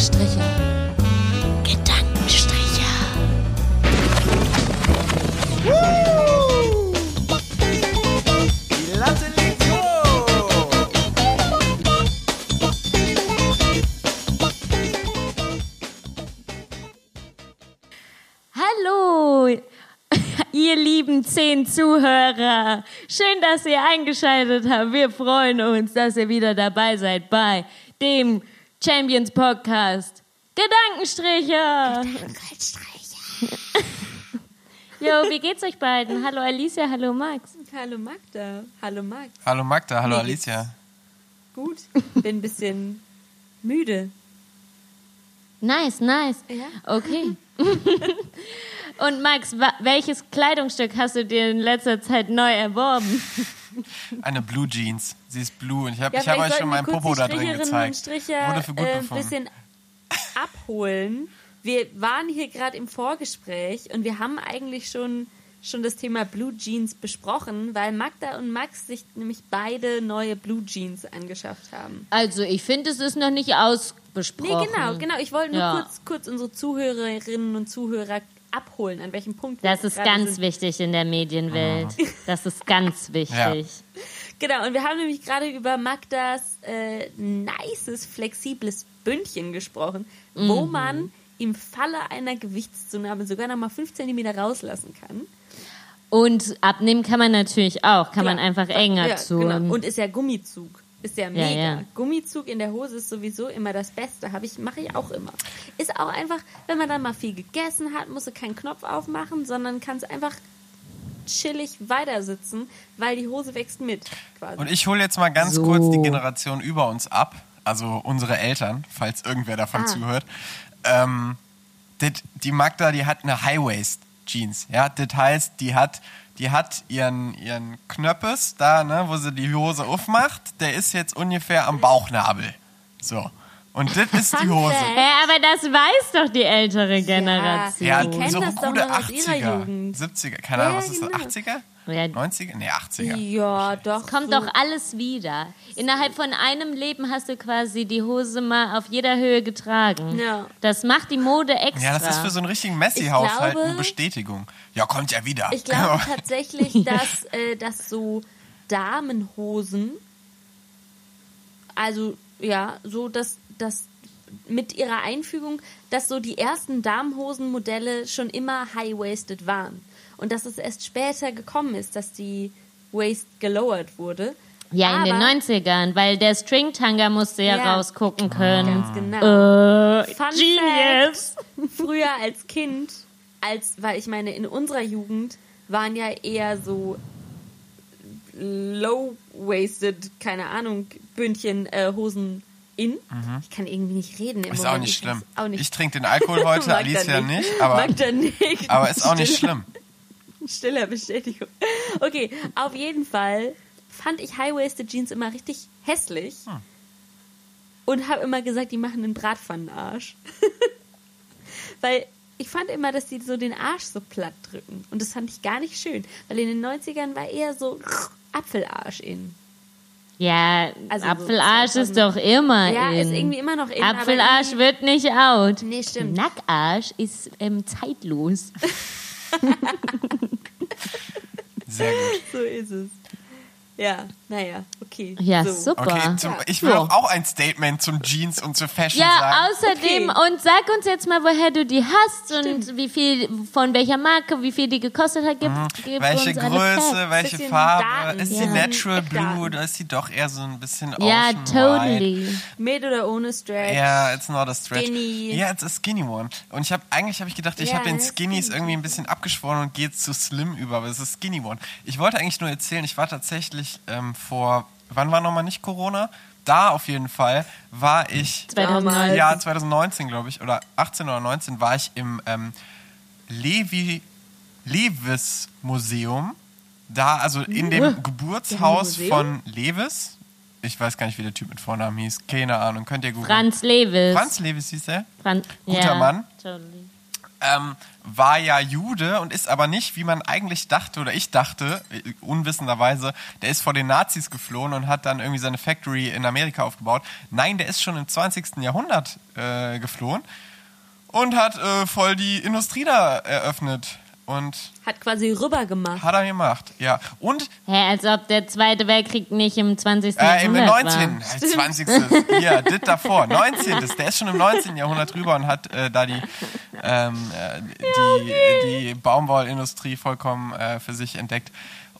Gedankenstriche. Gedankenstriche. Die Latte. Hallo, ihr lieben zehn Zuhörer. Schön, dass ihr eingeschaltet habt. Wir freuen uns, dass ihr wieder dabei seid bei dem Champions Podcast. Gedankenstriche. Jo, wie geht's euch beiden? Hallo Alicia, hallo Max. Hallo Magda. Hallo Max. Hallo Magda, hallo Alicia. Gut. Bin ein bisschen müde. Nice, nice. Ja. Okay. Und Max, welches Kleidungsstück hast du dir in letzter Zeit neu erworben? Eine Blue Jeans. Sie ist blue und ich habe Ja, ich hab euch schon meinen Popo da drin gezeigt. Und Stricher Wurde für gut äh, ein befunden. bisschen abholen. Wir waren hier gerade im Vorgespräch und wir haben eigentlich schon, schon das Thema Blue Jeans besprochen, weil Magda und Max sich nämlich beide neue Blue Jeans angeschafft haben. Also, ich finde, es ist noch nicht Nee, ausbesprochen. genau, genau. Ich wollte nur Ja. kurz, kurz unsere Zuhörerinnen und Zuhörer abholen, an welchem Punkt Das ist ganz sind. wichtig in der Medienwelt. Das ist ganz wichtig. Genau, und wir haben nämlich gerade über Magdas äh, nices, flexibles Bündchen gesprochen, wo Mhm. man im Falle einer Gewichtszunahme sogar noch mal 5 cm rauslassen kann. Und abnehmen kann man natürlich auch. Kann man Klar. einfach enger ja, tun. Genau. Und ist ja Gummizug. Ist ja mega. ja. Gummizug in der Hose ist sowieso immer das Beste. Hab ich, mache ich auch immer. Ist auch einfach, wenn man dann mal viel gegessen hat, musst du keinen Knopf aufmachen, sondern kannst einfach chillig weitersitzen, weil die Hose wächst mit. Quasi. Und ich hole jetzt mal ganz So. kurz die Generation über uns ab, also unsere Eltern, falls irgendwer davon Ah. zuhört. Ähm, dit, die Magda, die hat eine High-Waist-Jeans. Ja, das heißt, die hat, die hat ihren, ihren Knöppes da, ne, wo sie die Hose aufmacht, der ist jetzt ungefähr am Bauchnabel. So. Und das ist die Hose. Ja, aber das weiß doch die ältere Generation. Ja, Die kennen so das doch gute noch aus ihrer 80er, Jugend. 70er, keine Ahnung, was ist das, genau. 80er? Ja. 90er? Nee, 80er. Ja, doch. Kommt so. doch alles wieder. Innerhalb von einem Leben hast du quasi die Hose mal auf jeder Höhe getragen. Ja. Das macht die Mode extra. Ja, das ist für so einen richtigen Messi-Haushalt eine Bestätigung. Ja, kommt ja wieder. Ich glaube tatsächlich, dass, äh, dass so Damenhosen, also ja, so dass, dass mit ihrer Einfügung, dass so die ersten Damenhosenmodelle schon immer high-waisted waren. Und dass es erst später gekommen ist, dass die Waist gelowert wurde. ja, in den Aber- 90ern, weil der Stringtanga musste ja, Ja. rausgucken können. Ganz genau. Äh, Fun genius. früher als Kind, als, weil ich meine, in unserer Jugend waren ja eher so low-waisted, keine Ahnung, Bündchen, äh, Hosen in. Ich kann irgendwie nicht reden Ist auch nicht Ich schlimm. Auch nicht. Ich trinke den Alkohol heute, Alicia nicht, aber, Magda nickt. aber ist auch nicht schlimm. Stiller Bestätigung. Okay, auf jeden Fall fand ich High-Waisted Jeans immer richtig hässlich. Hm. Und habe immer gesagt, die machen einen Bratpfannenarsch. weil ich fand immer, dass die so den Arsch so platt drücken. Und das fand ich gar nicht schön. Weil in den 90ern war eher so Apfelarsch in. Ja, Also so Apfelarsch 2000. ist doch immer Ja, in. ist irgendwie immer noch in. Apfelarsch wird nicht out. Nee, stimmt. Nackarsch ist ähm, zeitlos. Sehr gut. So ist es. Ja, naja, okay. Ja, so. super. Okay, zum, ich will Ja. auch ein Statement zum Jeans und zur Fashion Ja, sagen. außerdem, Okay. und sag uns jetzt mal, woher du die hast und wie viel, von welcher Marke, wie viel die gekostet hat. Gib, gib Mhm. Welche uns alle Größe, welche Bisschen Farbe? Daten. Ist sie Ja. Natural Eckdaten. Blue oder ist sie doch eher so ein bisschen Ja, Ocean totally. White? Mit oder ohne Stretch? Ja, it's not a stretch. Skinny. Ja, it's a skinny one. Und ich habe eigentlich habe ich gedacht, ich Ja, habe den Skinnies skinny. irgendwie ein bisschen abgeschworen und gehe jetzt zu Slim über, aber es ist Skinny one. Ich wollte eigentlich nur erzählen, ich war tatsächlich ähm, vor, wann war nochmal nicht Corona? Da auf jeden Fall war ich 2009. ja 2019 glaube ich oder 18 oder 19 war ich im ähm, Levi Lewis Museum. Da also in dem Geburtshaus Museum? von Lewis. Ich weiß gar nicht, wie der Typ mit Vornamen hieß. Keine Ahnung. Könnt ihr googeln. Franz Lewis. Franz Lewis hieß er. Fran Guter ja, Mann. Totally. Ähm, war ja Jude und ist aber nicht, wie man eigentlich dachte oder ich dachte, unwissenderweise, der ist vor den Nazis geflohen und hat dann irgendwie seine Factory in Amerika aufgebaut. Nein, der ist schon im 20. Jahrhundert äh, geflohen und hat äh, voll die Industrie da eröffnet. Und Hat quasi rüber gemacht. hat er gemacht, ja. Und Hä, als ob der Zweite Weltkrieg nicht im 20. äh, im Jahrhundert 19. war. Äh, 20. Hier, dit davor. 19. Der ist schon im 19. Jahrhundert drüber und hat äh, da die, ähm, äh, die, die Baumwollindustrie vollkommen äh, für sich entdeckt.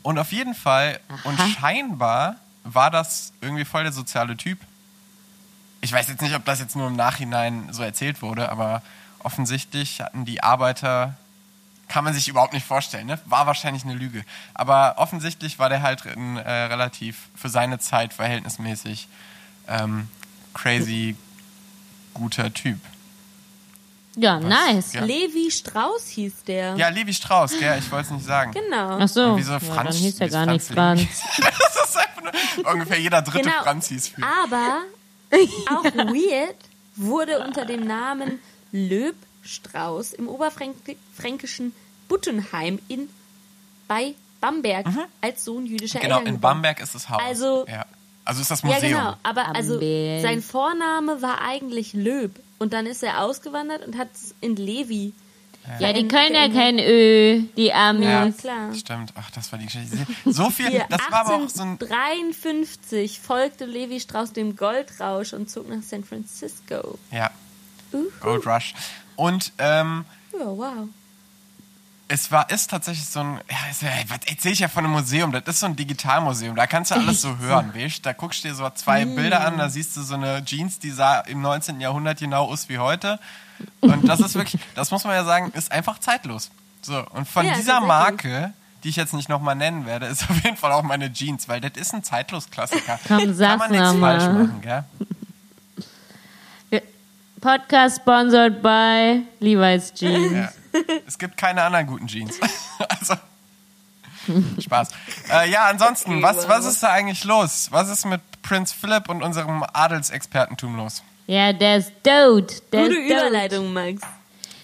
Und auf jeden Fall, und scheinbar war das irgendwie voll der soziale Typ. Ich weiß jetzt nicht, ob das jetzt nur im Nachhinein so erzählt wurde, aber offensichtlich hatten die Arbeiter kann man sich überhaupt nicht vorstellen, ne? War wahrscheinlich eine Lüge. Aber offensichtlich war der halt ein äh, relativ für seine Zeit verhältnismäßig ähm, crazy guter Typ. Ja, nice. Ja. Levi Strauss hieß der. Ja, Levi Strauss, gell? Ich wollte es nicht sagen. Genau. Ach so, Wieso ja, Franz? dann hieß wie gar nicht Franz das ist einfach nur, ungefähr jeder dritte Genau. Franz hieß für. Aber auch weird wurde unter dem Namen Löb Strauß im oberfränkischen Buttenheim in bei Bamberg als Sohn jüdischer Genau, Eltern in geboren. Bamberg ist das Haus. Also- ja. also ist das Ja, Museum. genau. Aber also sein Vorname war eigentlich Löb. Und dann ist er ausgewandert und hat es in Levi. Ja, die verändert- können ja kein Ö, die Amis. Ja, klar. Stimmt, ach, das war die Geschichte. So viel, Hier, das war aber auch so ein 1853 folgte Levi Strauss dem Goldrausch und zog nach San Francisco. Ja, Uhu. Gold Rush. Und ähm, Ja, wow. es war, ist tatsächlich so ein, ja, was erzähl ich ja von einem Museum? Das ist so ein Digitalmuseum, da kannst du alles so hören, weißt Da guckst du dir so zwei Mm. Bilder an, da siehst du so eine Jeans, die sah im 19. Jahrhundert genau aus wie heute. Und das ist wirklich, das muss man ja sagen, ist einfach zeitlos. So, und von Ja, dieser. Marke, die ich jetzt nicht nochmal nennen werde, ist auf jeden Fall auch meine Jeans, weil das ist ein Zeitlos-Klassiker. Komm, Kann man nichts falsch machen, gell? Podcast sponsored by Levi's Jeans. Ja. Es gibt keine anderen guten Jeans. also. Spaß. Äh, ja, ansonsten, Okay, was, wow. was ist da eigentlich los? Was ist mit Prinz Philipp und unserem Adelsexpertentum los? Ja, der ist dood. Der Gute ist. Überleitung, Max.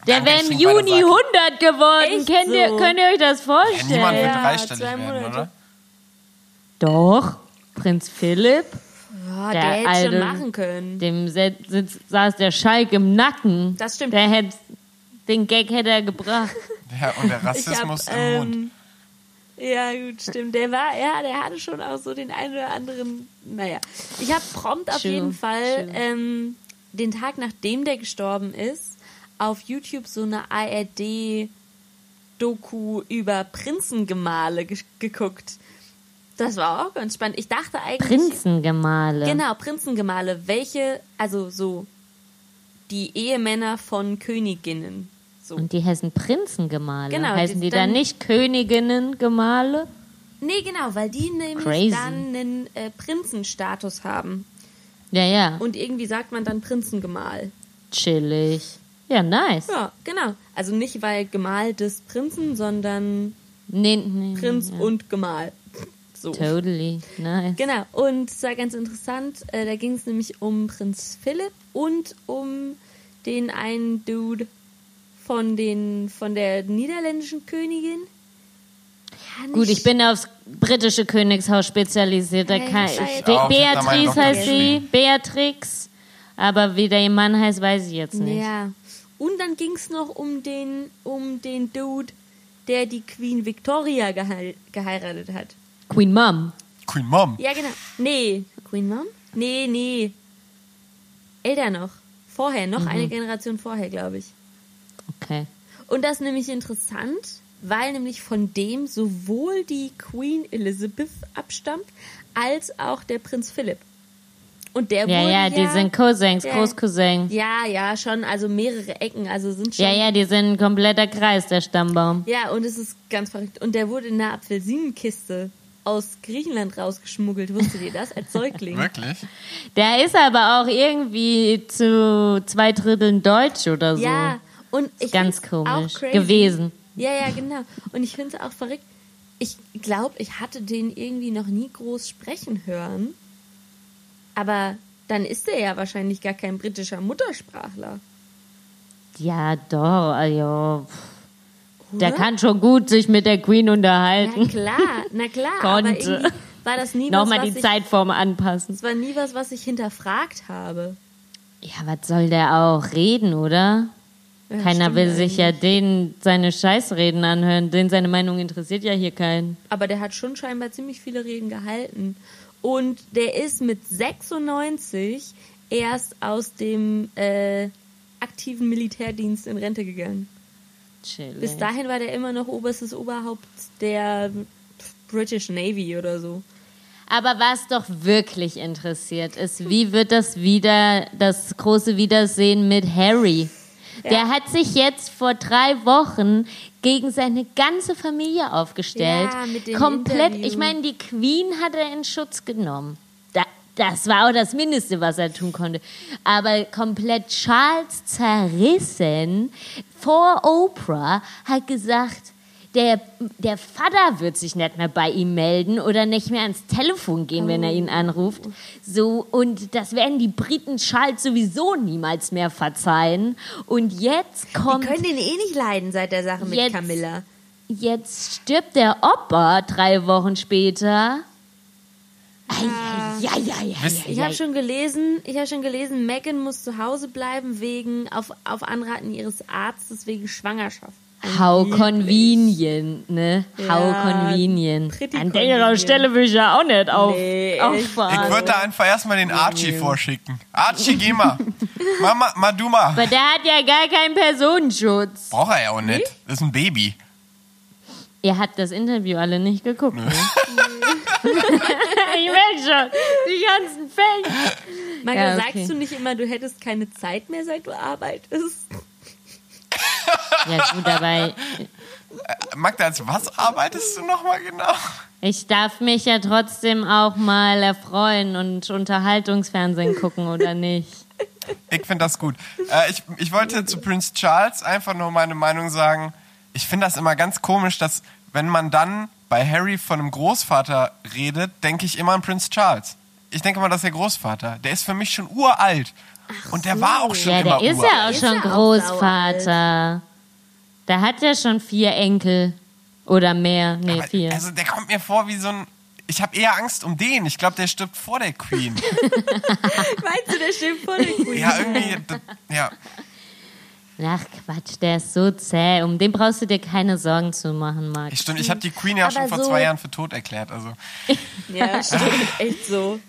Der wäre im Juni Sake. 100 geworden. Echt Kennt ihr, so? könnt ihr euch das Ja, vorstellen? niemand wird Ja, dreistellig werden, oder? Doch. Prinz Philipp, Ja, Der der, hätte alte- schon machen können. dem sitz, saß der Schalk im Nacken. Das stimmt. Der hätte, den Gag hätte er gebracht. Ja, und der Ich hab, Rassismus im Mund. ähm, ja, gut, stimmt. Der war, ja, der hatte schon auch so den einen oder anderen. Naja, ich habe prompt auf True, jeden Fall ähm, den Tag, nachdem der gestorben ist, auf YouTube so eine ARD-Doku über Prinzengemahle ge geguckt. Das war auch ganz spannend. Ich dachte eigentlich. Prinzengemahle. Genau, Prinzengemahle. Welche, also so die Ehemänner von Königinnen. So. Und die heißen Prinzengemahle. Genau, heißen die die dann dann- nicht Königinnen-Gemahle? Nee, genau, weil die nämlich Crazy. dann einen äh, Prinzenstatus haben. Ja, ja. Und irgendwie sagt man dann Prinzengemahl. Chillig. Ja, nice. Ja, genau. Also nicht weil Gemahl des Prinzen, sondern Nee, nee, Prinz ja. und Gemahl. So. Totally. Nice. Genau, und es war ganz interessant. Äh, da ging es nämlich um Prinz Philipp und um den einen Dude von, den, von der niederländischen Königin. Ja, Gut, ich bin aufs britische Königshaus spezialisiert. Da kann, ich Beatrice heißt sie. Beatrix. Aber wie der Mann heißt, weiß ich jetzt nicht. Ja. Und dann ging es noch um den, um den Dude, der die Queen Victoria gehei geheiratet hat. Queen Mom. Queen Mom. Ja, genau. Nee. Queen Mom? Nee, nee. Älter noch. Vorher, noch eine Generation vorher, glaube ich. Okay. Und das ist nämlich interessant, weil nämlich von dem sowohl die Queen Elizabeth abstammt, als auch der Prinz Philipp. Und der Ja, wurde ja, die sind Cousins, Ja. Großcousins. Ja, ja, schon, also mehrere Ecken, also sind schon. Ja, ja, die sind ein kompletter Kreis, der Stammbaum. Ja, und es ist ganz verrückt. Und der wurde in einer Apfelsinenkiste aus Griechenland rausgeschmuggelt. Wusstet ihr das? Als Säugling. Wirklich? Der ist aber auch irgendwie zu zwei Dritteln Deutsch oder so. Ja, und ich Ganz komisch auch crazy. gewesen. Ja, ja, genau. Und ich finde es auch verrückt. Ich glaube, ich hatte den irgendwie noch nie groß sprechen hören. Aber dann ist er ja wahrscheinlich gar kein britischer Muttersprachler. Ja, doch, also. pff, Der kann schon gut sich mit der Queen unterhalten. Na klar, na klar. aber Konnte. irgendwie war das nie Nochmal was die ich, Zeitform anpassen. Das war nie was, was ich hinterfragt habe. Ja, was soll der auch reden, oder? Ja, Keiner will sich ja den seine Scheißreden anhören. Den seine Meinung interessiert ja hier keinen. Aber der hat schon scheinbar ziemlich viele Reden gehalten. Und der ist mit 96 erst aus dem äh, aktiven Militärdienst in Rente gegangen. Chillig. Bis dahin war der immer noch oberstes Oberhaupt der British Navy oder so. Aber was doch wirklich interessiert ist, wie wird das wieder, das große Wiedersehen mit Harry? Der hat sich jetzt vor drei Wochen gegen seine ganze Familie aufgestellt. Ja, mit dem Komplett, Interview. ich meine, die Queen hat er in Schutz genommen. Da, das war auch das Mindeste, was er tun konnte. Aber komplett Charles zerrissen vor Oprah hat gesagt, der, der Vater wird sich nicht mehr bei ihm melden oder nicht mehr ans Telefon gehen, wenn er ihn anruft. So, und das werden die Briten Charles sowieso niemals mehr verzeihen. Und jetzt Die kommt, können den eh nicht leiden seit der Sache mit Jetzt- Camilla. jetzt stirbt der Opa drei Wochen später. Ei, Ja, ja, ja, Wisst- ja, Ich ja. habe schon gelesen, ich habe schon gelesen, Megan muss zu Hause bleiben wegen auf, auf Anraten ihres Arztes wegen Schwangerschaft. How convenient, ne? How Ja, convenient. An der. Stelle will ich ja auch nicht auf, Nee, auffahren. Ich würde da einfach erstmal den Archie vorschicken. Archie, geh mal. Mama, mal du mal. Aber der hat ja gar keinen Personenschutz. Braucht er ja auch nicht. Das ist ein Baby. Ihr habt das Interview alle nicht geguckt, ne? ich merke schon, die ganzen Fans. Marco, Ja, okay. sagst du nicht immer, du hättest keine Zeit mehr, seit du arbeitest? Ja gut, aber Magda, als was arbeitest du nochmal genau? ich darf mich ja trotzdem auch mal erfreuen und Unterhaltungsfernsehen gucken, oder nicht? Ich finde das gut. Äh, ich, ich wollte zu Prince Charles einfach nur meine Meinung sagen. Ich finde das immer ganz komisch, dass wenn man dann bei Harry von einem Großvater redet, denke ich immer an Prince Charles. Ich denke mal, das ist der Großvater. Der ist für mich schon uralt. Und der war auch schon Ja, immer der ist uralt. ja auch Ist schon ja auch Großvater. Der hat ja schon vier Enkel. Oder mehr. Nee, Aber, vier. Also der kommt mir vor wie so ein... Ich habe eher Angst um den. Ich glaube, der stirbt vor der Queen. Meinst du, der steht vor der Queen? ja, irgendwie... Ja. Ach Quatsch, der ist so zäh. Um den brauchst du dir keine Sorgen zu machen, Max. Ich, stimmt, ich habe die Queen ja Aber schon vor so- zwei Jahren für tot erklärt. Also Ja, stimmt, echt so.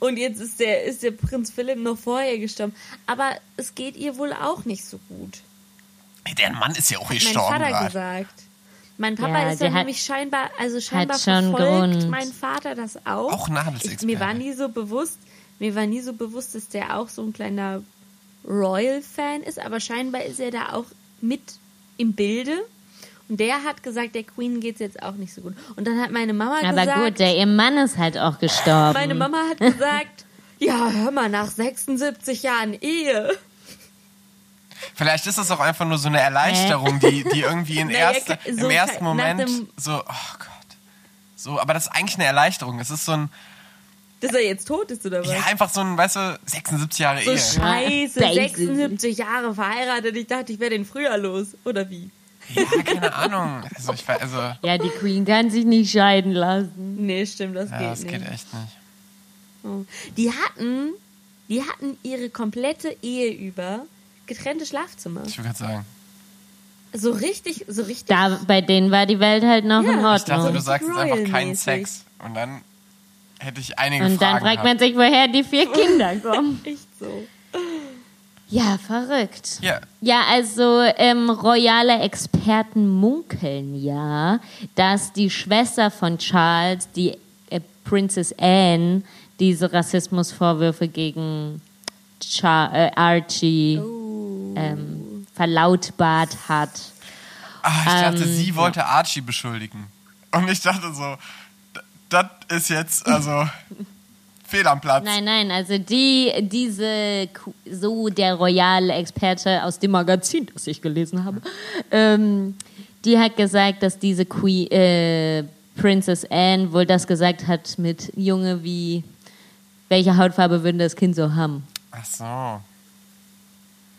Und jetzt ist der, ist der Prinz Philipp noch vorher gestorben. Aber es geht ihr wohl auch nicht so gut. ey, der Mann ist ja auch Hat mein gestorben Vater gerade. gesagt. Mein Papa Ja, ist ja nämlich scheinbar, also scheinbar schon verfolgt Grund. mein Vater das auch. Auch Nadelsexperte. Ich, mir war nie so bewusst, mir war nie so bewusst, dass der auch so ein kleiner Royal-Fan ist, aber scheinbar ist er da auch mit im Bilde. Und der hat gesagt, der Queen geht's jetzt auch nicht so gut. Und dann hat meine Mama Aber gesagt, gut, der ihr Mann ist halt auch gestorben. meine Mama hat gesagt, ja, hör mal, nach 76 Jahren Ehe. Vielleicht ist das auch einfach nur so eine Erleichterung, die, die irgendwie in Naja, erste, so im ersten Moment dem- so, oh Gott. So, aber das ist eigentlich eine Erleichterung. Es ist so ein, Dass er jetzt tot ist, oder was? ja, einfach so ein, weißt du, 76 Jahre so Ehe. scheiße, Basically. 76 Jahre verheiratet. Ich dachte, ich wäre den früher los. Oder wie? Ja, keine Ahnung. Also, ich, also, Ja, die Queen kann sich nicht scheiden lassen. Nee, stimmt, das ja, geht das nicht. geht echt nicht. Oh. Die hatten, die hatten ihre komplette Ehe über getrennte Schlafzimmer. Ich würde gerade sagen. So richtig, so richtig. Da, bei denen war die Welt halt noch Ja, in ich Ich dachte, Ordnung. du sagst jetzt einfach keinen. Sex. Und dann hätte ich einige Und dann Fragen fragt man sich, woher die vier Kinder kommen. Echt so. Ja, verrückt. Ja, Ja, also ähm, royale Experten munkeln ja, dass die Schwester von Charles, die äh, Princess Anne, diese Rassismusvorwürfe gegen Char äh, Archie Oh. ähm, verlautbart hat. ah, ich dachte, Ähm, sie wollte Archie beschuldigen. Und ich dachte so, das ist jetzt, also, fehl am Platz. Nein, nein, also die, diese, so der royale Experte aus dem Magazin, das ich gelesen habe, ähm, die hat gesagt, dass diese Queen, äh, Princess Anne wohl das gesagt hat mit Junge wie, welche Hautfarbe würde das Kind so haben? Ach so.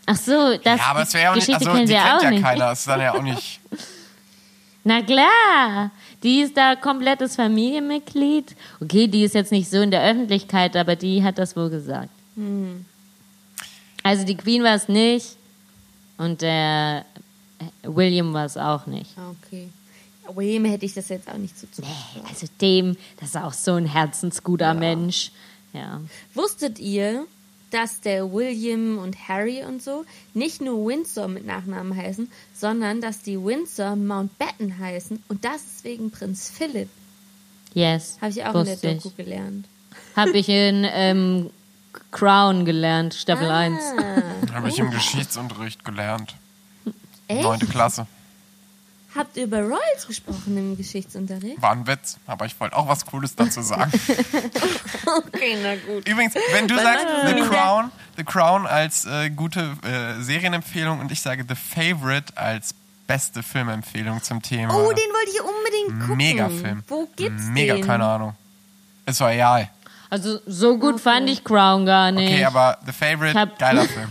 Ach so, das ja, aber es wäre ja auch nicht, also die kennt ja keiner. Es ist dann ja auch nicht. Na klar, die ist da komplettes Familienmitglied. Okay, die ist jetzt nicht so in der Öffentlichkeit, aber die hat das wohl gesagt. Also die Queen war es nicht und der William war es auch nicht. Ah, Okay. William hätte ich das jetzt auch nicht so zu. Also dem, das ist auch so ein herzensguter Mensch. Ja. Wusstet ihr, dass der William und Harry und so nicht nur Windsor mit Nachnamen heißen, sondern dass die Windsor Mountbatten heißen und das ist wegen Prinz Philipp. Yes. Habe ich auch in der ich. Doku gelernt. Habe ich in ähm, Crown gelernt, Staffel 1. Ah, Habe ich im Geschichtsunterricht gelernt. echt? Neunte Klasse. Habt ihr über Royals gesprochen im Geschichtsunterricht? War ein Witz, aber ich wollte auch was Cooles dazu sagen. Okay, na gut. Übrigens, wenn du sagst The Crown, The Crown als äh, gute äh, Serienempfehlung und ich sage The Favorite als beste Filmempfehlung zum Thema. Oh, den wollte ich unbedingt gucken. Mega-Film. Wo gibt's Mega, den? keine Ahnung. Ist royal. Also so gut fand ich Crown gar nicht. Okay, aber The Favorite, geiler Film.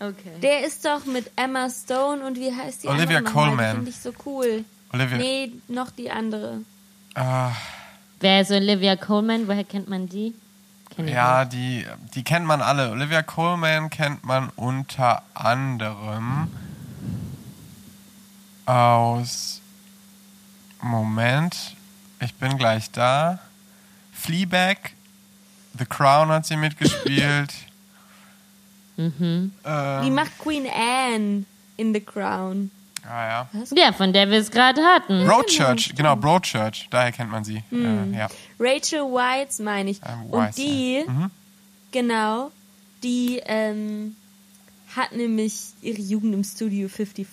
Okay. Der ist doch mit Emma Stone und wie heißt die Olivia andere. Die finde ich so cool. Olivia. Nee, noch die andere. Ah, Wer ist Olivia Coleman? Woher kennt man die? Kenn ja, die, die kennt man alle. Olivia Colman kennt man unter anderem aus. Moment, ich bin gleich da. Fleabag, The Crown hat sie mitgespielt. Mhm. Ähm, Die macht Queen Anne in The Crown. ah, ja. nicht. Ja, von der wir es gerade hatten. Broadchurch, genau, Broadchurch, daher kennt man sie. Äh, ja. Rachel Whites meine ich. Ähm, und Weisz, die, Mhm. genau, die ähm, hat nämlich ihre Jugend im Studio 54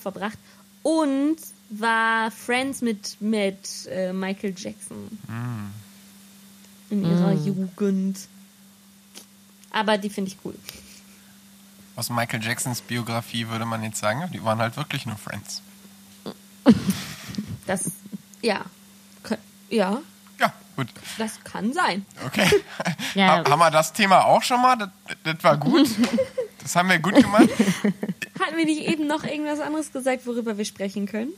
verbracht und war Friends mit, mit äh, Michael Jackson. In ihrer Jugend. Aber die finde ich cool. Aus Michael Jacksons Biografie würde man jetzt sagen, die waren halt wirklich nur Friends. Das, ja. Ja, Ja, gut. das kann sein. Okay. Ja. Ha- Haben wir das Thema auch schon mal? Das, das war gut. Das haben wir gut gemacht. Hatten wir nicht eben noch irgendwas anderes gesagt, worüber wir sprechen können?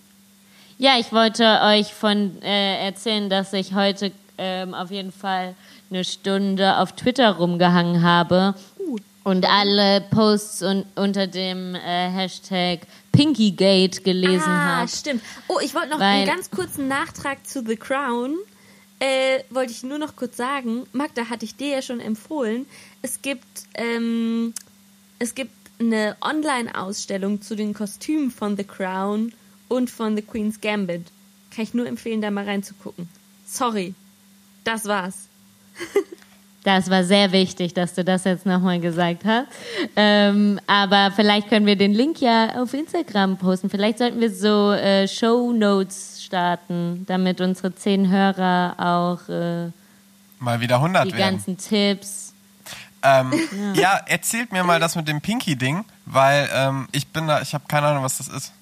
Ja, ich wollte euch von äh, erzählen, dass ich heute ähm, auf jeden Fall eine Stunde auf Twitter rumgehangen habe und alle Posts un unter dem äh, Hashtag Pinkygate gelesen ah, habe. stimmt. Oh, ich wollte noch einen ganz kurzen Nachtrag zu The Crown. Äh, wollte ich nur noch kurz sagen, Magda hatte ich dir ja schon empfohlen. Es gibt, ähm, es gibt eine Online-Ausstellung zu den Kostümen von The Crown und von The Queen's Gambit. Kann ich nur empfehlen, da mal reinzugucken. Sorry. Das war's. Das war sehr wichtig, dass du das jetzt nochmal gesagt hast. Ähm, aber vielleicht können wir den Link ja auf Instagram posten. Vielleicht sollten wir so äh, Show Notes starten, damit unsere zehn Hörer auch äh, Mal wieder 100 die werden. ganzen Tipps. Ähm, ja. erzählt mir mal das mit dem Pinky-Ding, weil ähm, ich bin da, ich habe keine Ahnung, was das ist.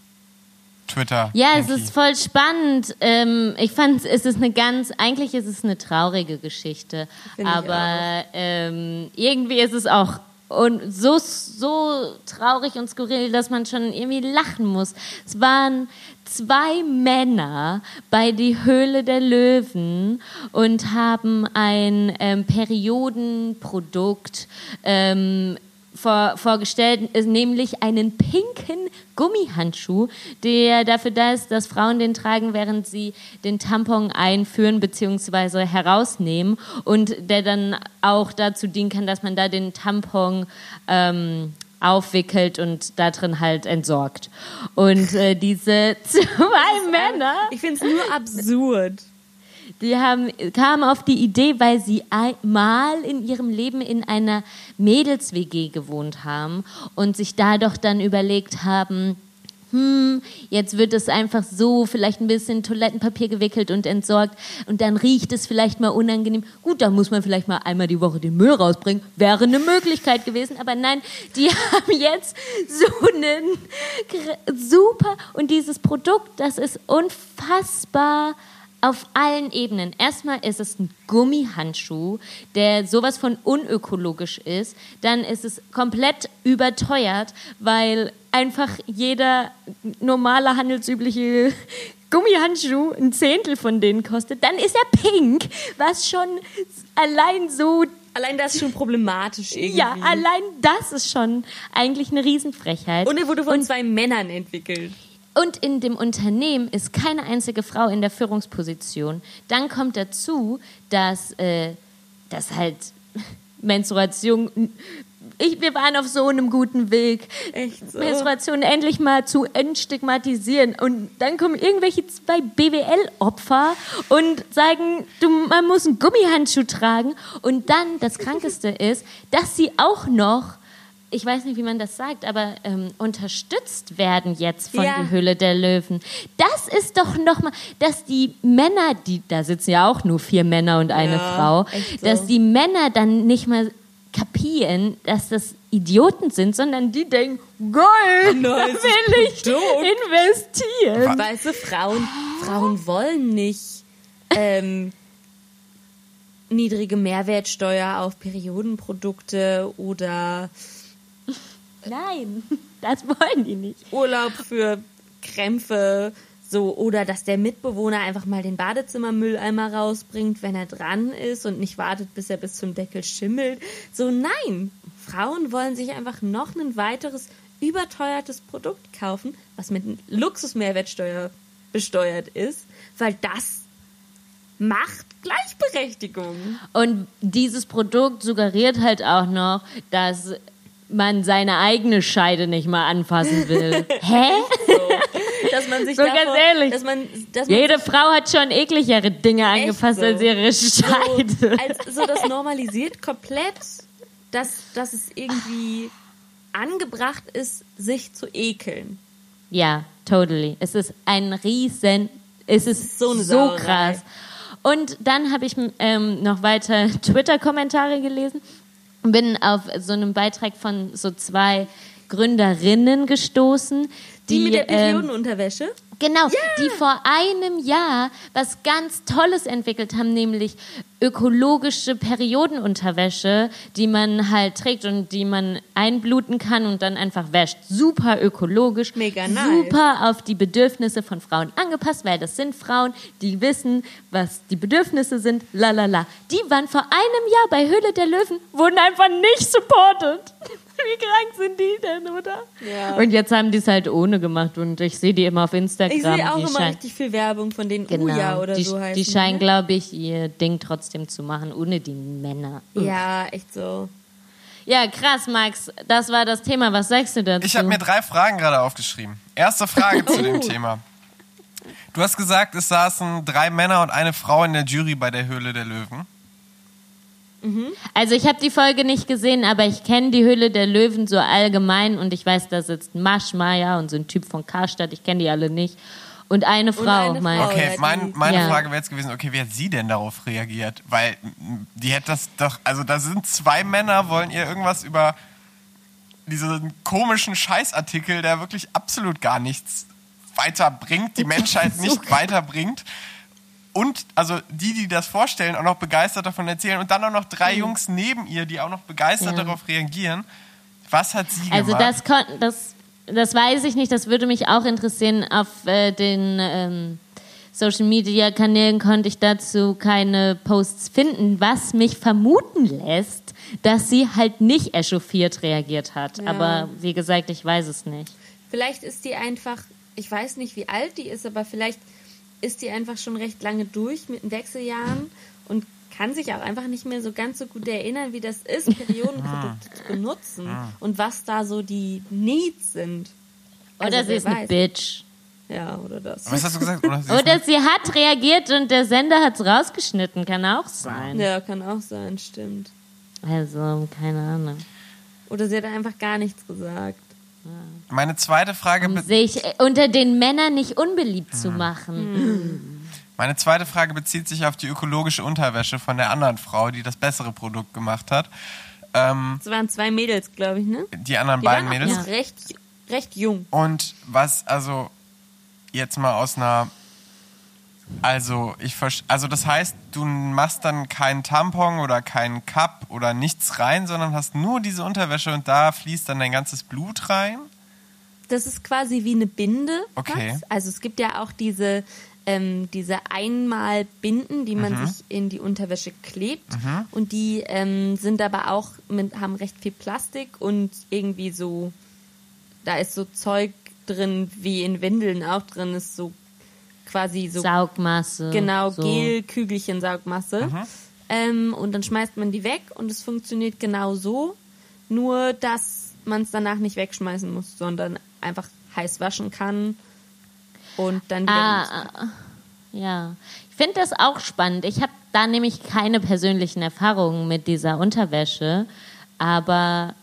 Twitter. Ja, es ist voll spannend. Ähm, ich fand, es ist eine ganz, eigentlich ist es eine traurige Geschichte, Finde ich aber ähm, irgendwie ist es auch und so so traurig und skurril, dass man schon irgendwie lachen muss. Es waren zwei Männer bei die Höhle der Löwen und haben ein ähm, Periodenprodukt ähm, vor, vorgestellt, ist nämlich einen pinken Gummihandschuh, der dafür da ist, dass Frauen den tragen, während sie den Tampon einführen bzw. herausnehmen und der dann auch dazu dienen kann, dass man da den Tampon ähm, aufwickelt und da drin halt entsorgt. Und äh, diese zwei Männer Ich finde es nur absurd. Die haben, kamen auf die Idee, weil sie einmal in ihrem Leben in einer Mädels-WG gewohnt haben und sich dadurch dann überlegt haben, hm, jetzt wird es einfach so vielleicht ein bisschen Toilettenpapier gewickelt und entsorgt und dann riecht es vielleicht mal unangenehm. Gut, da muss man vielleicht mal einmal die Woche den Müll rausbringen. Wäre eine Möglichkeit gewesen, aber nein, die haben jetzt so einen super und dieses Produkt, das ist unfassbar auf allen Ebenen. Erstmal ist es ein Gummihandschuh, der sowas von unökologisch ist. Dann ist es komplett überteuert, weil einfach jeder normale handelsübliche Gummihandschuh ein Zehntel von denen kostet. Dann ist er pink, was schon allein so Allein das ist schon problematisch irgendwie. ja, allein das ist schon eigentlich eine Riesenfrechheit. Und er wurde von zwei Männern entwickelt. Und in dem Unternehmen ist keine einzige Frau in der Führungsposition. Dann kommt dazu, dass, äh, dass halt Menstruation. Ich, wir waren auf so einem guten Weg, so? Menstruation endlich mal zu entstigmatisieren. Und dann kommen irgendwelche zwei BWL-Opfer und sagen, du, man muss einen Gummihandschuh tragen. Und dann, das Krankeste ist, dass sie auch noch ich weiß nicht, wie man das sagt, aber ähm, unterstützt werden jetzt von Ja. die Hülle der Löwen. Das ist doch nochmal, dass die Männer, die da sitzen ja auch nur vier Männer und eine Ja, Frau, so. dass die Männer dann nicht mal kapieren, dass das Idioten sind, sondern die denken, geil, da will ich investieren. Weißt du, Frauen, Frauen wollen nicht ähm, niedrige Mehrwertsteuer auf Periodenprodukte oder Nein, das wollen die nicht. Urlaub für Krämpfe, so oder dass der Mitbewohner einfach mal den Badezimmermülleimer rausbringt, wenn er dran ist und nicht wartet, bis er bis zum Deckel schimmelt. So nein, Frauen wollen sich einfach noch ein weiteres überteuertes Produkt kaufen, was mit Luxusmehrwertsteuer besteuert ist, weil das macht Gleichberechtigung. Und dieses Produkt suggeriert halt auch noch, dass man seine eigene Scheide nicht mal anfassen will. Hä? Dass man sich So davor, ganz ehrlich. dass man, dass man Jede Frau hat schon ekligere Dinge angefasst so. als ihre Scheide. so, als, so das normalisiert komplett, dass, dass es irgendwie angebracht ist, sich zu ekeln. Ja, totally. Es ist ein riesen, es ist So so, krass. Und dann habe ich ähm, noch weiter Twitter-Kommentare gelesen bin auf so einem Beitrag von so zwei Gründerinnen gestoßen, Die, die, mit der ähm, Periodenunterwäsche? Genau, die vor einem Jahr was ganz Tolles entwickelt haben, nämlich ökologische Periodenunterwäsche, die man halt trägt und die man einbluten kann und dann einfach wäscht. Super ökologisch, Mega nice. super auf die Bedürfnisse von Frauen angepasst, weil das sind Frauen, die wissen, was die Bedürfnisse sind, la la la. Die waren vor einem Jahr bei Höhle der Löwen, wurden einfach nicht supported. Wie krank sind die denn, oder? Ja. Und jetzt haben die es halt ohne gemacht und ich sehe die immer auf Instagram. Ich sehe auch die immer richtig viel Werbung von den Genau. Uja oder die, so heißen. die scheinen, ne? glaube ich, ihr Ding trotzdem zu machen, ohne die Männer. Ja, echt so. Ja, krass, Max. Das war das Thema. Was sagst du dazu? Ich habe mir drei Fragen gerade aufgeschrieben. Erste Frage zu Oh. dem Thema. Du hast gesagt, es saßen drei Männer und eine Frau in der Jury bei der Höhle der Löwen. Also ich habe die Folge nicht gesehen, aber ich kenne die Höhle der Löwen so allgemein und ich weiß, da sitzt Maschmeyer und so ein Typ von Karstadt. Ich kenne die alle nicht. Und eine Frau, eine mein. Frau. Okay, mein, meine Ja. Frage wäre jetzt gewesen, okay, wie hat sie denn darauf reagiert? Weil m, die hätte das doch, also da sind zwei Männer, wollen ihr irgendwas über diesen komischen Scheißartikel, der wirklich absolut gar nichts weiterbringt, die Menschheit nicht weiterbringt. Und also die, die das vorstellen, auch noch begeistert davon erzählen und dann auch noch drei Jungs neben ihr, die auch noch begeistert Mhm. Ja. darauf reagieren. Was hat sie Also gemacht? das, kon- das, das weiß ich nicht, das würde mich auch interessieren. Auf äh, den ähm, Social Media Kanälen konnte ich dazu keine Posts finden, was mich vermuten lässt, dass sie halt nicht echauffiert reagiert hat. Ja. Aber wie gesagt, ich weiß es nicht. Vielleicht ist die einfach, ich weiß nicht, wie alt die ist, aber vielleicht ist die einfach schon recht lange durch mit den Wechseljahren und kann sich auch einfach nicht mehr so ganz so gut erinnern, wie das ist, Periodenprodukte zu benutzen und was da so die Needs sind. Oder Also, sie ist wer eine weiß. Bitch. Ja, oder das. Was hast du gesagt? Oder sie Oder sie hat reagiert und der Sender hat es rausgeschnitten. Kann auch sein. Ja, kann auch sein, stimmt. Also, keine Ahnung. Oder sie hat einfach gar nichts gesagt. Meine zweite Frage, Um sich äh, unter den Männern nicht unbeliebt zu machen. meine zweite Frage bezieht sich auf die ökologische Unterwäsche von der anderen Frau, die das bessere Produkt gemacht hat. Ähm, Es waren zwei Mädels, glaube ich, ne? die anderen Die beiden Mädels. noch recht, recht jung. Und was, also, jetzt mal aus einer Also, ich also das heißt, du machst dann keinen Tampon oder keinen Cup oder nichts rein, sondern hast nur diese Unterwäsche und da fließt dann dein ganzes Blut rein. Das ist quasi wie eine Binde. Okay. fast. Also es gibt ja auch diese, ähm, diese Einmalbinden, die man Mhm. sich in die Unterwäsche klebt. Und die ähm, sind aber auch, mit, haben recht viel Plastik und irgendwie so, da ist so Zeug drin, wie in Windeln auch drin ist, so quasi so Saugmasse. Genau, so. Gel, Kügelchen, Saugmasse. Ähm, und dann schmeißt man die weg und es funktioniert genau so. Nur, dass man es danach nicht wegschmeißen muss, sondern einfach heiß waschen kann und dann wieder. Ah, ah, ja. Ich finde das auch spannend. Ich habe da nämlich keine persönlichen Erfahrungen mit dieser Unterwäsche, aber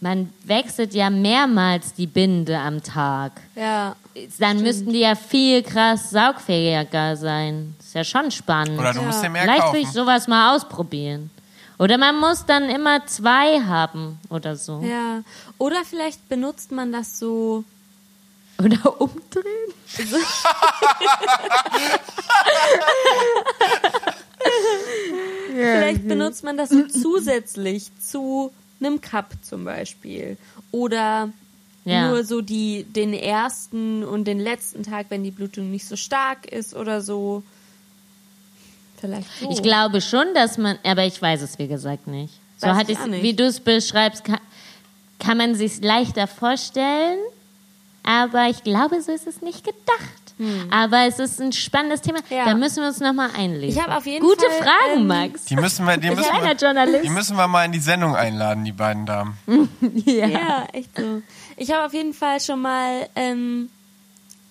man wechselt ja mehrmals die Binde am Tag. Ja, Dann müssten die ja viel krass saugfähiger sein. Ist ja schon spannend. Oder du Ja. musst dir mehr Vielleicht will kaufen. ich sowas mal ausprobieren. Oder man muss dann immer zwei haben oder so. ja. Oder vielleicht benutzt man das so. Oder umdrehen. Vielleicht benutzt man das so zusätzlich zu einem Cup zum Beispiel. Oder Ja. nur so die, den ersten und den letzten Tag, wenn die Blutung nicht so stark ist oder so. Vielleicht so. Ich glaube schon, dass man, aber ich weiß es wie gesagt nicht. So Weiß hatte ich nicht. wie du es beschreibst, kann, kann man sich leichter vorstellen, aber ich glaube, so ist es nicht gedacht. Aber es ist ein spannendes Thema. Hm. Ja. Da müssen wir uns nochmal einlesen. Ich habe auf jeden Gute Fall, Fragen, ähm, Max. Die müssen wir, die müssen wir, Journalist. die müssen wir mal in die Sendung einladen, die beiden Damen. ja. Ja, echt so. Ich habe auf jeden Fall schon mal ähm,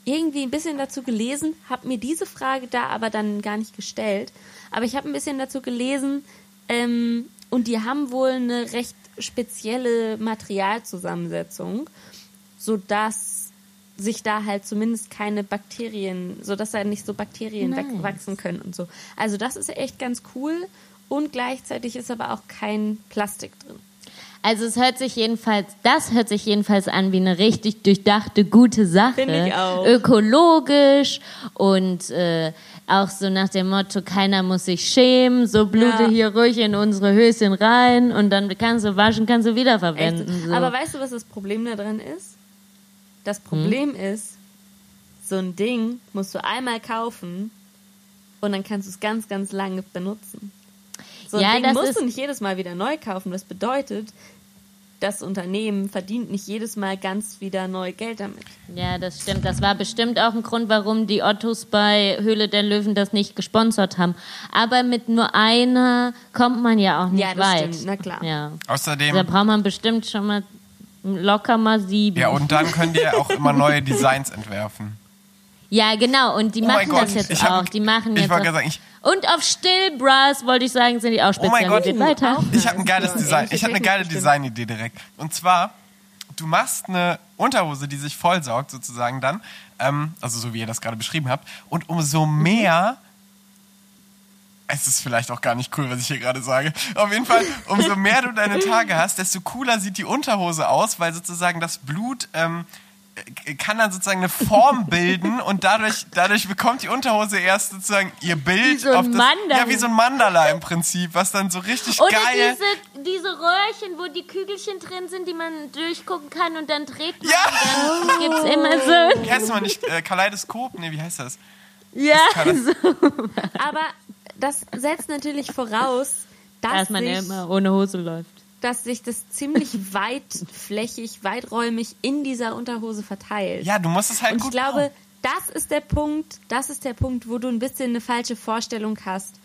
irgendwie ein bisschen dazu gelesen, habe mir diese Frage da aber dann gar nicht gestellt. Aber ich habe ein bisschen dazu gelesen ähm, und die haben wohl eine recht spezielle Materialzusammensetzung, sodass sich da halt zumindest keine Bakterien, sodass da nicht so Bakterien Nice. wachsen können und so. Also das ist echt ganz cool und gleichzeitig ist aber auch kein Plastik drin. Also es hört sich jedenfalls, das hört sich jedenfalls an wie eine richtig durchdachte, gute Sache. Finde ich auch. Ökologisch und äh, auch so nach dem Motto, keiner muss sich schämen, so blute Ja. hier ruhig in unsere Höschen rein und dann kannst du waschen, kannst du wiederverwenden. So. Aber weißt du, was das Problem daran ist? Das Problem Hm? ist, so ein Ding musst du einmal kaufen und dann kannst du es ganz, ganz lange benutzen. So ein Ja, Ding das musst du nicht jedes Mal wieder neu kaufen. Das bedeutet, das Unternehmen verdient nicht jedes Mal ganz wieder neu Geld damit. Ja, das stimmt. Das war bestimmt auch ein Grund, warum die Ottos bei Höhle der Löwen das nicht gesponsert haben. Aber mit nur einer kommt man ja auch nicht Ja, das weit. stimmt. Na klar. Ja. Außerdem, Da braucht man bestimmt schon mal locker mal sieben. ja, und dann könnt ihr auch immer neue Designs entwerfen. Ja, genau. Und die Oh machen das Gott, jetzt ich hab- auch. Die machen ich jetzt wollte auch. sagen, ich- und auf Stillbras, wollte ich sagen, sind die auch Oh mein Gott, spezialisiert. Weiter. ich habe ein geiles Ja, Design. Ich habe eine geile. Designidee direkt. Und zwar, du machst eine Unterhose, die sich vollsaugt sozusagen dann, ähm, also so wie ihr das gerade beschrieben habt. Und umso Mhm. mehr es ist vielleicht auch gar nicht cool, was ich hier gerade sage. Auf jeden Fall, umso mehr du deine Tage hast, desto cooler sieht die Unterhose aus, weil sozusagen das Blut ähm, äh, kann dann sozusagen eine Form bilden und dadurch, dadurch bekommt die Unterhose erst sozusagen ihr Bild so ein auf das, Mandala. ja wie so ein Mandala im Prinzip, was dann so richtig Oder geil. diese, diese Röhrchen, wo die Kügelchen drin sind, die man durchgucken kann und dann dreht man. Ja! Und dann gibt's immer so. Wie heißt das mal nicht? Äh, Kaleidoskop? Nee, wie heißt das? Ja, kann so. Aber das setzt natürlich voraus, dass, Dass man ja sich, immer ohne Hose läuft. Dass sich das ziemlich weitflächig, weiträumig in dieser Unterhose verteilt. Ja, du musst es halt Und ich gut glaube, bauen. das ist der Punkt, das ist der Punkt, wo du ein bisschen eine falsche Vorstellung hast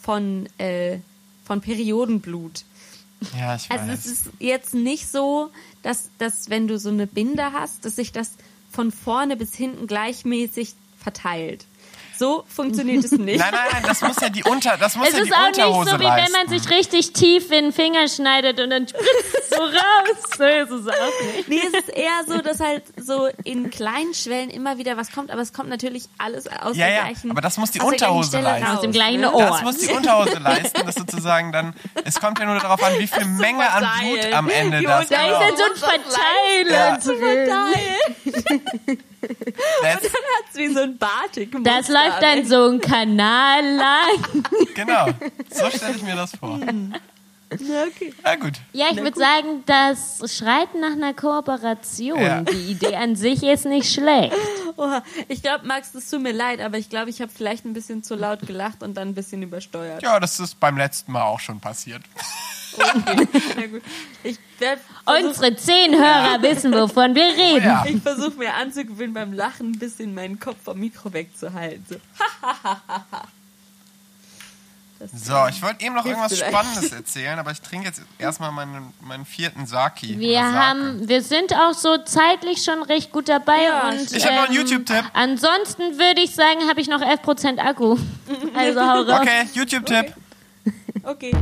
von, äh, von Periodenblut. Ja, ich weiß. Also es ist jetzt nicht so, dass, dass wenn du so eine Binde hast, dass sich das von vorne bis hinten gleichmäßig verteilt. So funktioniert es nicht. Nein, nein, nein, das muss ja die Unter, das muss Es ja die ist auch nicht Unterhose so, wie leisten. wenn man sich richtig tief in den Finger schneidet und dann spritzt es so raus. So ist es auch nicht. Nee, es ist eher so, dass halt so in kleinen Schwellen immer wieder was kommt, aber es kommt natürlich alles aus Ja, der ja, gleichen aber das muss die Unterhose leisten. raus, Aus dem gleichen ne? Ort. Das muss die Unterhose leisten, das sozusagen dann. Es kommt ja nur darauf an, wie viel Menge an Blut am Ende Die das Da genau. ist jetzt so ein Verteiler Ja. drin. That's, Hat's wie so ein Batik. Das läuft dann so ein Kanal lang. genau. So stelle ich mir das vor. Ja, okay. Na gut. Ja, ich würde sagen, das schreit nach einer Kooperation. Ja. Die Idee an sich ist nicht schlecht. Oha. Ich glaube, Max, das tut mir leid, aber ich glaube, ich habe vielleicht ein bisschen zu laut gelacht und dann ein bisschen übersteuert. Ja, das ist beim letzten Mal auch schon passiert. Ich werd Unsere zehn Hörer wissen, wovon wir reden. Ja. Ich versuche mir anzugewöhnen, beim Lachen ein bisschen meinen Kopf vom Mikro wegzuhalten. So. So, ich wollte eben noch irgendwas vielleicht. Spannendes erzählen, aber ich trinke jetzt erstmal meinen, meinen vierten Saki. Wir haben, wir sind auch so zeitlich schon recht gut dabei Ja, und Ich hab noch einen ähm, YouTube-Tipp. Ansonsten würde ich sagen, habe ich noch 11% Akku. Also hau raus. Okay, YouTube-Tipp. Okay.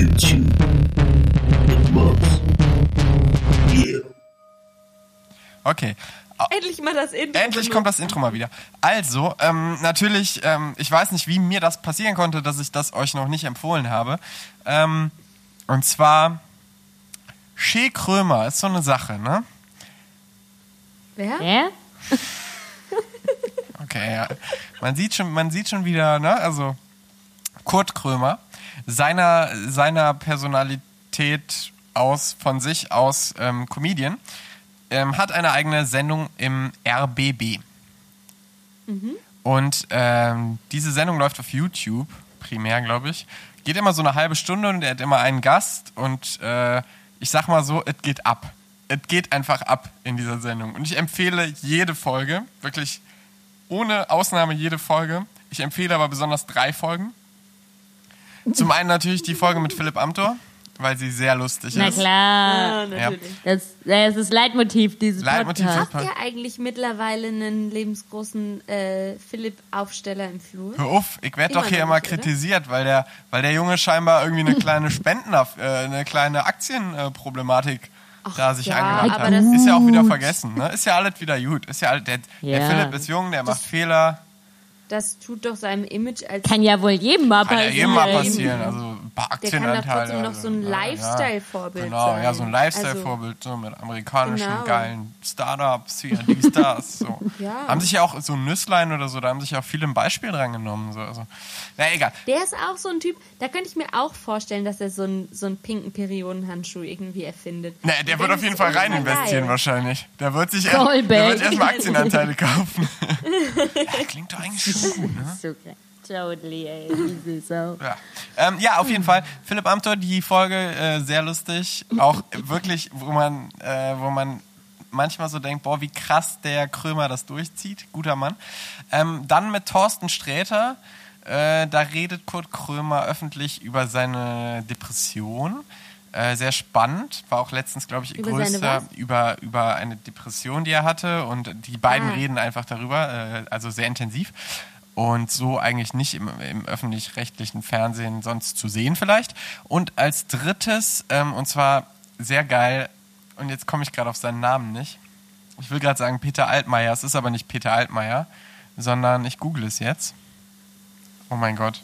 YouTube. Mit Max. Yeah. Okay. Endlich mal das Intro. Endlich kommt das Intro mal wieder. Also, ähm, natürlich, ähm, ich weiß nicht, wie mir das passieren konnte, dass ich das euch noch nicht empfohlen habe. Ähm, und zwar, Shea Krömer ist so eine Sache, ne? Wer? Ja? Okay, ja. Man sieht schon, man sieht schon wieder, ne? Also, Kurt Krömer, seiner, seiner Personalität aus, von sich aus ähm, Comedian, ähm, hat eine eigene Sendung im RBB. Und ähm, diese Sendung läuft auf YouTube, primär, glaube ich. Geht immer so eine halbe Stunde und er hat immer einen Gast und äh, ich sag mal so, es geht ab. Es geht einfach ab in dieser Sendung. Und ich empfehle jede Folge, wirklich ohne Ausnahme jede Folge. Ich empfehle aber besonders drei Folgen. Zum einen natürlich die Folge mit Philipp Amthor, weil sie sehr lustig Na ist. klar. Ah, natürlich. Das, das ist Leitmotiv dieses Leitmotiv Podcasts. Habt ihr eigentlich mittlerweile einen lebensgroßen äh, Philipp-Aufsteller im Flur? Hör auf, ich werde doch hier immer nicht, kritisiert, weil der, weil der Junge scheinbar irgendwie eine kleine Spenden, äh, eine kleine Aktienproblematik da sich ja, angemacht aber hat. Ist ja auch wieder vergessen, ne? Ist ja alles wieder gut. Ist ja alles, der, der Ja. Philipp ist jung, der macht Fehler. Das tut doch seinem Image als. Kann ja wohl jedem mal Kann ja passieren. jedem mal passieren. Also ein paar Der kann Aktienanteile. trotzdem noch so ein also, ja, Lifestyle-Vorbild Genau, sein. ja, so ein Also- Lifestyle-Vorbild, so mit amerikanischen Genau. geilen Startups, hier, dies, das. So. Ja. Haben sich ja auch so Nüsslein oder so, da haben sich ja auch viele ein Beispiel dran genommen. So. Also, na egal. Der ist auch so ein Typ, da könnte ich mir auch vorstellen, dass er so einen, so einen pinken Periodenhandschuh irgendwie erfindet. Na, der Und wird auf jeden Fall rein investieren geil. wahrscheinlich. Der wird sich der wird erstmal Aktienanteile kaufen. ja, klingt doch eigentlich schon gut, ne? So geil. Totally, ey. Diese Sau. Ja. Ähm, ja, auf jeden Fall. Philipp Amthor, die Folge äh, sehr lustig. Auch wirklich, wo man, äh, wo man manchmal so denkt, boah, wie krass der Krömer das durchzieht. Guter Mann. Ähm, dann mit Thorsten Sträter. Äh, da redet Kurt Krömer öffentlich über seine Depression. Äh, sehr spannend. War auch letztens, glaube ich, Über größter über, über eine Depression, die er hatte. Und die beiden Ah. reden einfach darüber, äh, also sehr intensiv. Und so eigentlich nicht im, im öffentlich-rechtlichen Fernsehen sonst zu sehen vielleicht. Und als drittes, ähm, und zwar sehr geil, und jetzt komme ich gerade auf seinen Namen nicht. Ich will gerade sagen Peter Altmaier, es ist aber nicht Peter Altmaier, sondern ich google es jetzt. Oh mein Gott.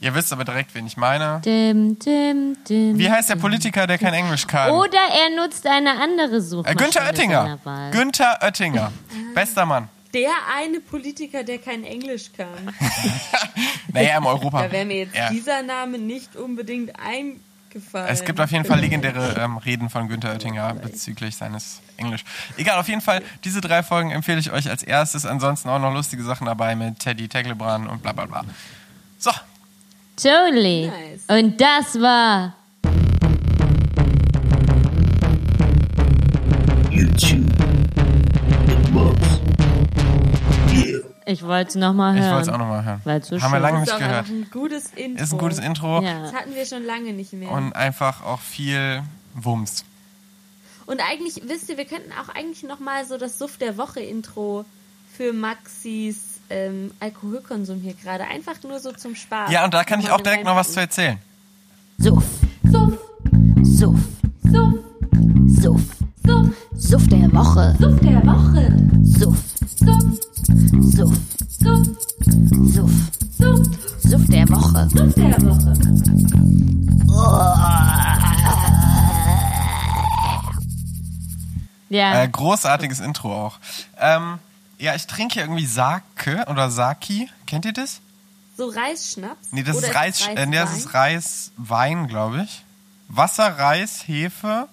Ihr wisst aber direkt, wen ich meine. Dim, dim, dim. Wie heißt der Politiker, der kein Englisch kann? Oder er nutzt eine andere äh, Suchmaschine. Günther Oettinger. Günther Oettinger. Bester Mann. Der eine Politiker, der kein Englisch kann. Naja, im Europa. Da wäre mir jetzt Ja. dieser Name nicht unbedingt eingefallen. Es gibt auf jeden Fall legendäre ähm, Reden von Günther Oettinger bezüglich seines Englisch. Egal, auf jeden Fall, diese drei Folgen empfehle ich euch als erstes. Ansonsten auch noch lustige Sachen dabei mit Teddy Teglebran und bla bla bla. So, Totally. Nice. Und das war YouTube. Ich wollte es nochmal ich hören. wollte es auch nochmal hören. Weil's so Haben wir schön lange Das nicht gehört. einfach ein gutes Intro. Ist ein gutes Intro Ja. Das hatten wir schon lange nicht mehr. und einfach auch viel Wumms. Und eigentlich, wisst ihr, wir könnten auch eigentlich nochmal so das Suff der Woche Intro für Maxis ähm, Alkoholkonsum hier gerade. Einfach nur so zum Spaß. Ja, und da kann ich auch direkt noch was zu erzählen. Suff. Suff. Suff. Suff. Suff. Suff. Suff der Woche. Suff der Woche. Suff. Suff. Suff. Suff. Suff. Suff. Suff der Woche. Suff der Woche. Ja. Äh, großartiges Intro auch. Ähm, ja, ich trinke hier irgendwie Sake oder Saki. Kennt ihr das? So Reisschnaps? Nee, das Oder ist Reis, es äh, nee, das ist Reiswein, glaube ich. Wasser, Reis, Hefe,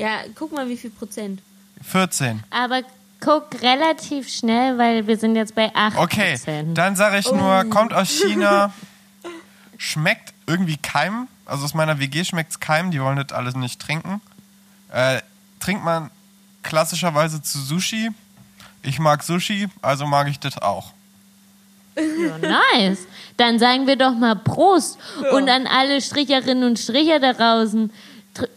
Ja, guck mal, wie viel Prozent. 14. Aber guck relativ schnell, weil wir sind jetzt bei 8%. Okay, dann sage ich nur, Oh. kommt aus China, schmeckt irgendwie keim. Also aus meiner WG schmeckt es keim, die wollen das alles nicht trinken. Äh, trinkt man klassischerweise zu Sushi. Ich mag Sushi, also mag ich das auch. Ja, nice. Dann sagen wir doch mal Prost. Und an alle Stricherinnen und Stricher da draußen,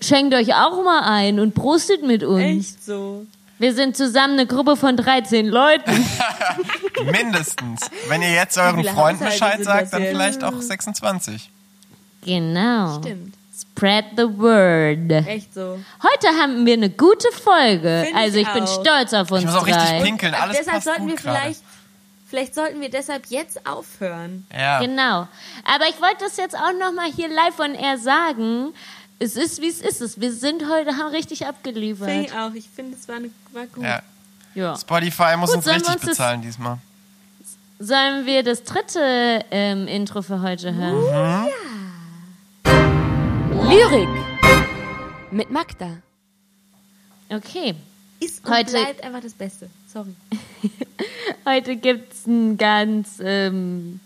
schenkt euch auch mal ein und prostet mit uns. Echt so. Wir sind zusammen eine Gruppe von 13 Leuten. Mindestens. Wenn ihr jetzt euren Freunden Bescheid sagt, dann vielleicht auch 26. Genau. Stimmt. Spread the word. Echt so. Heute haben wir eine gute Folge. Find ich also ich bin auch. stolz auf uns Ich muss auch drei. richtig pinkeln, alles deshalb passt sollten gut wir gerade. vielleicht, vielleicht sollten wir deshalb jetzt aufhören. Ja. Genau. Aber ich wollte das jetzt auch nochmal hier live on air sagen. Es ist, wie es ist. Wir sind heute, haben richtig Finde abgeliefert. ich auch. Ich finde, es war, eine, war gut. ja. Ja. Spotify muss Gut, uns richtig uns das- bezahlen diesmal. Sollen wir das dritte ähm, Intro für heute hören? Lyrik mit Magda. Okay. Ist und Heute- bleibt einfach das Beste. Sorry. Heute gibt es ein ganz ähm,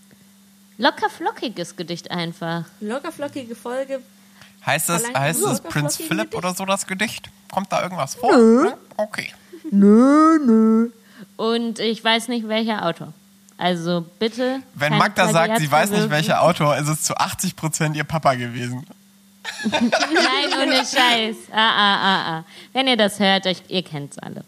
locker flockiges Gedicht einfach. Lockerflockige Folge. Heißt das, heißt locker Prinz Philipp oder so, das Gedicht? Kommt da irgendwas vor? Nö. Okay. Und ich weiß nicht, welcher Autor. Also bitte. Wenn Magda sagt, sie weiß nicht, welcher Autor, ist es zu 80% ihr Papa gewesen. Nein, ohne Scheiß. Ah, ah, ah, ah. Wenn ihr das hört, euch, ihr kennt's alle.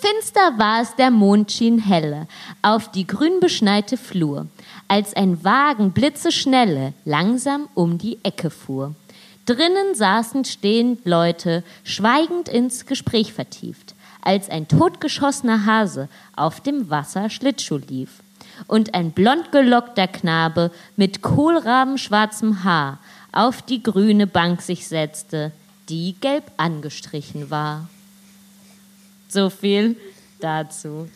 Finster war es, der Mond schien helle auf die grün beschneite Flur, als ein Wagen blitzeschnelle langsam um die Ecke fuhr. Drinnen saßen stehend Leute, schweigend ins Gespräch vertieft, als ein totgeschossener Hase auf dem Wasser Schlittschuh lief. Und ein blond gelockter Knabe mit kohlrabenschwarzem Haar auf die grüne Bank sich setzte, die gelb angestrichen war. So viel dazu.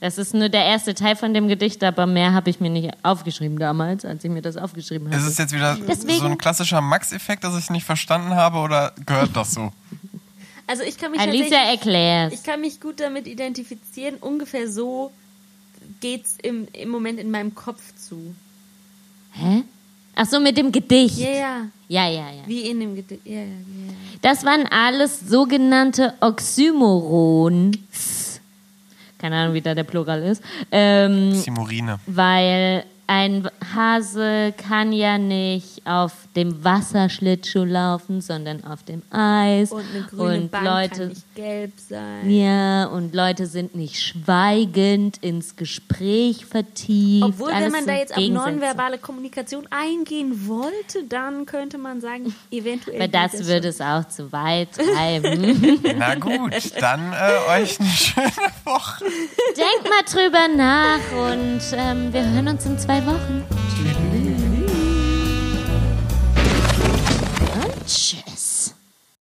Das ist nur der erste Teil von dem Gedicht, aber mehr habe ich mir nicht aufgeschrieben damals, als ich mir das aufgeschrieben habe. Ist es jetzt wieder Deswegen- so ein klassischer Max-Effekt, dass ich es nicht verstanden habe oder gehört das so? Also ich kann mich Alicia erklärt. ich kann mich gut damit identifizieren. Ungefähr so geht's im, im Moment in meinem Kopf zu. Hä? Ach so, mit dem Gedicht. Ja, ja. Ja, ja, ja. Wie in dem Gedicht. Ja, ja, ja. Das waren alles sogenannte Oxymorons. Keine Ahnung, wie da der Plural ist. Ähm, Simurine. weil ein Hase kann ja nicht auf dem Wasserschlittschuh laufen, sondern auf dem Eis. Und eine grüne und Bank Leute, kann nicht gelb sein. ja, und Leute sind nicht schweigend ins Gespräch vertieft. Obwohl, Alles wenn man da jetzt auf nonverbale Kommunikation eingehen wollte, dann könnte man sagen, eventuell. Aber das würde es auch zu weit treiben. Na gut, dann äh, euch eine schöne Woche. Denkt mal drüber nach und ähm, wir hören uns in zwei Wochen.